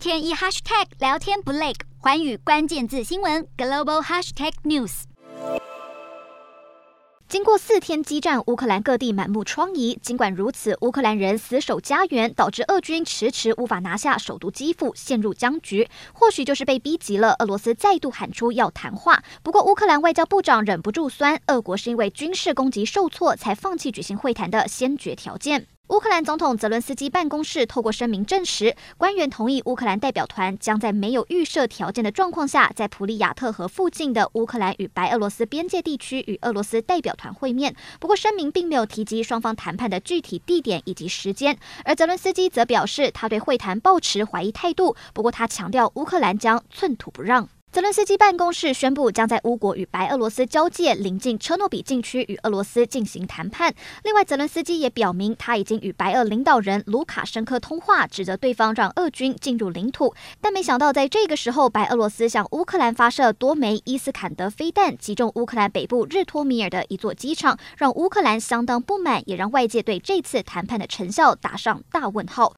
天一 hashtag 聊天不累，寰宇关键字新闻 global hashtag news。经过四天激战，乌克兰各地满目疮痍。尽管如此，乌克兰人死守家园，导致俄军迟迟无法拿下首都基辅，陷入僵局。或许就是被逼急了，俄罗斯再度喊出要谈话。不过，乌克兰外交部长忍不住酸，俄国是因为军事攻击受挫才放弃举行会谈的先决条件。乌克兰总统泽伦斯基办公室透过声明证实，官员同意乌克兰代表团将在没有预设条件的状况下，在普里亚特河附近的乌克兰与白俄罗斯边界地区与俄罗斯代表团会面。不过，声明并没有提及双方谈判的具体地点以及时间。而泽伦斯基则表示，他对会谈抱持怀疑态度。不过，他强调乌克兰将寸土不让。泽伦斯基办公室宣布，将在乌国与白俄罗斯交界临近车诺比禁区与俄罗斯进行谈判。另外，泽伦斯基也表明，他已经与白俄领导人卢卡申科通话，指责对方让俄军进入领土。但没想到，在这个时候，白俄罗斯向乌克兰发射多枚伊斯坎德飞弹，击中乌克兰北部日托米尔的一座机场，让乌克兰相当不满，也让外界对这次谈判的成效打上大问号。